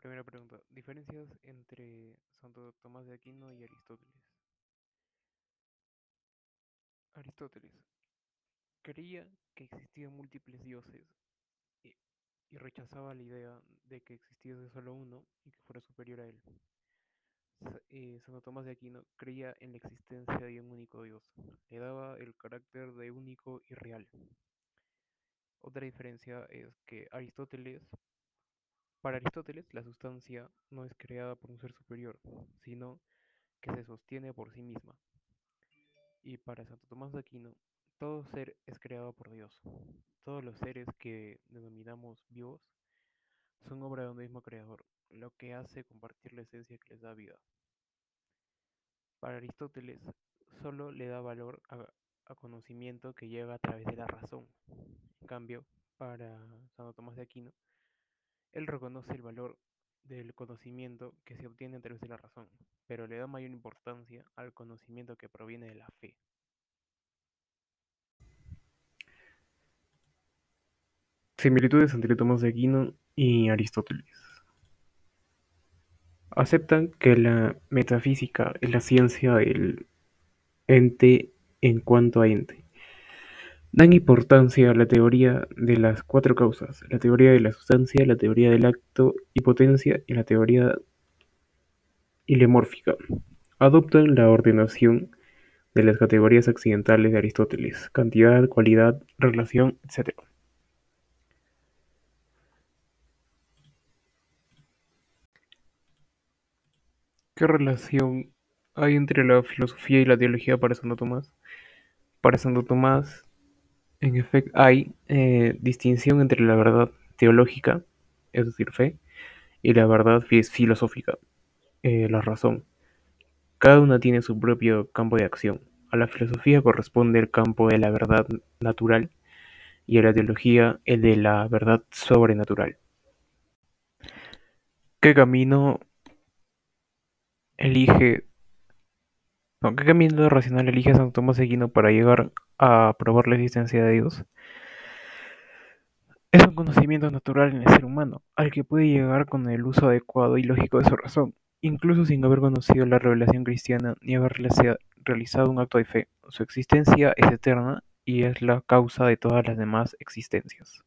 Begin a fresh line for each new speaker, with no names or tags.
Primera pregunta. Diferencias entre Santo Tomás de Aquino y Aristóteles. Aristóteles creía que existían múltiples dioses y, rechazaba la idea de que existiese solo uno y que fuera superior a él. Eh, Santo Tomás de Aquino creía en la existencia de un único Dios. Le daba el carácter de único y real. Otra diferencia es que Aristóteles, para Aristóteles, la sustancia no es creada por un ser superior, sino que se sostiene por sí misma. Y para Santo Tomás de Aquino, todo ser es creado por Dios. Todos los seres que denominamos vivos son obra de un mismo creador, lo que hace compartir la esencia que les da vida. Para Aristóteles, solo le da valor a, conocimiento que llega a través de la razón. En cambio, para Santo Tomás de Aquino, él reconoce el valor del conocimiento que se obtiene a través de la razón, pero le da mayor importancia al conocimiento que proviene de la fe. Similitudes entre Tomás de Aquino y Aristóteles. Aceptan que la metafísica es la ciencia del ente en cuanto a ente. Dan importancia a la teoría de las cuatro causas, la teoría de la sustancia, la teoría del acto y potencia y la teoría hilemórfica. Adoptan la ordenación de las categorías accidentales de Aristóteles, cantidad, cualidad, relación, etc. ¿Qué relación hay entre la filosofía y la teología para Santo Tomás? Para Santo Tomás, en efecto, hay eh, distinción entre la verdad teológica, es decir, fe, y la verdad fi- filosófica, eh, la razón. Cada una tiene su propio campo de acción. A la filosofía corresponde el campo de la verdad natural y a la teología el de la verdad sobrenatural. ¿Qué camino elige, no, qué camino racional elige Santo Tomás Aquino para llegar a probar la existencia de Dios? Es un conocimiento natural en el ser humano, al que puede llegar con el uso adecuado y lógico de su razón, incluso sin haber conocido la revelación cristiana ni haber realiza- realizado un acto de fe. Su existencia es eterna y es la causa de todas las demás existencias.